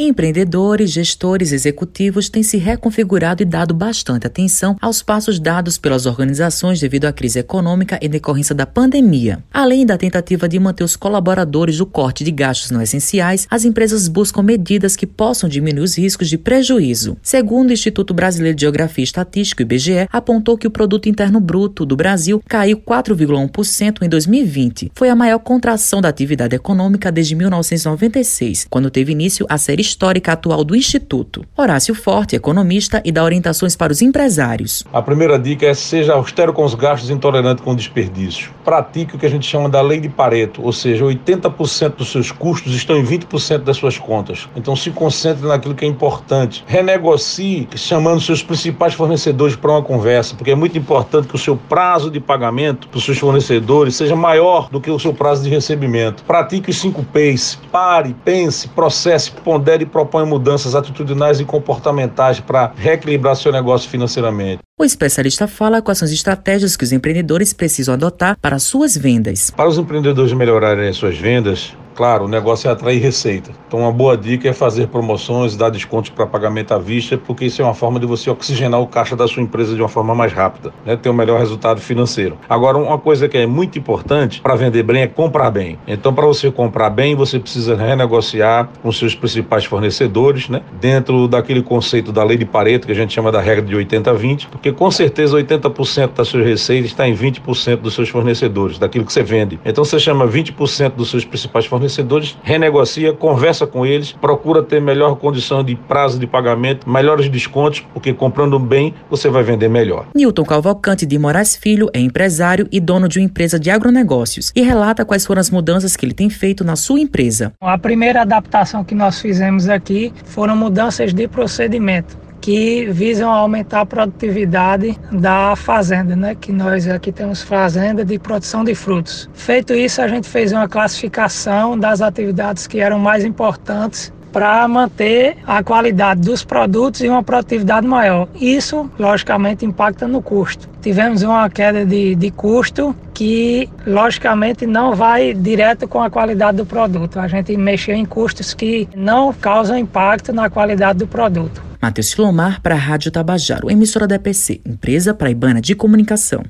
Empreendedores, gestores, executivos têm se reconfigurado e dado bastante atenção aos passos dados pelas organizações devido à crise econômica em decorrência da pandemia. Além da tentativa de manter os colaboradores do corte de gastos não essenciais, as empresas buscam medidas que possam diminuir os riscos de prejuízo. Segundo o Instituto Brasileiro de Geografia e Estatística, IBGE, apontou que o produto interno bruto do Brasil caiu 4,1% em 2020. Foi a maior contração da atividade econômica desde 1996, quando teve início a série histórica atual do Instituto. Horácio Forte, economista, e dá orientações para os empresários. A primeira dica é seja austero com os gastos intolerante com o desperdício. Pratique o que a gente chama da lei de Pareto, ou seja, 80% dos seus custos estão em 20% das suas contas. Então se concentre naquilo que é importante. Renegocie chamando seus principais fornecedores para uma conversa, porque é muito importante que o seu prazo de pagamento para os seus fornecedores seja maior do que o seu prazo de recebimento. Pratique os 5 P's. Pare, pense, processe, pondere e propõe mudanças atitudinais e comportamentais para reequilibrar seu negócio financeiramente. O especialista fala quais são as estratégias que os empreendedores precisam adotar para suas vendas. Para os empreendedores melhorarem suas vendas, Claro, o negócio é atrair receita. Então, uma boa dica é fazer promoções, dar descontos para pagamento à vista, porque isso é uma forma de você oxigenar o caixa da sua empresa de uma forma mais rápida, né? ter um melhor resultado financeiro. Agora, uma coisa que é muito importante para vender bem é comprar bem. Então, para você comprar bem, você precisa renegociar com seus principais fornecedores, né? dentro daquele conceito da lei de Pareto, que a gente chama da regra de 80-20, porque com certeza 80% das suas receitas está em 20% dos seus fornecedores, daquilo que você vende. Então, você chama 20% dos seus principais fornecedores fornecedores, renegocia, conversa com eles, procura ter melhor condição de prazo de pagamento, melhores descontos, porque comprando bem você vai vender melhor. Newton Calvalcante de Moraes Filho é empresário e dono de uma empresa de agronegócios e relata quais foram as mudanças que ele tem feito na sua empresa. A primeira adaptação que nós fizemos aqui foram mudanças de procedimento que visam aumentar a produtividade da fazenda, né? Que nós aqui temos fazenda de produção de frutos. Feito isso, a gente fez uma classificação das atividades que eram mais importantes para manter a qualidade dos produtos e uma produtividade maior. Isso, logicamente, impacta no custo. Tivemos uma queda de, de custo que, logicamente, não vai direto com a qualidade do produto. A gente mexeu em custos que não causam impacto na qualidade do produto. Matheus Silomar para a Rádio Tabajaro, emissora da EPC, empresa praibana de comunicação.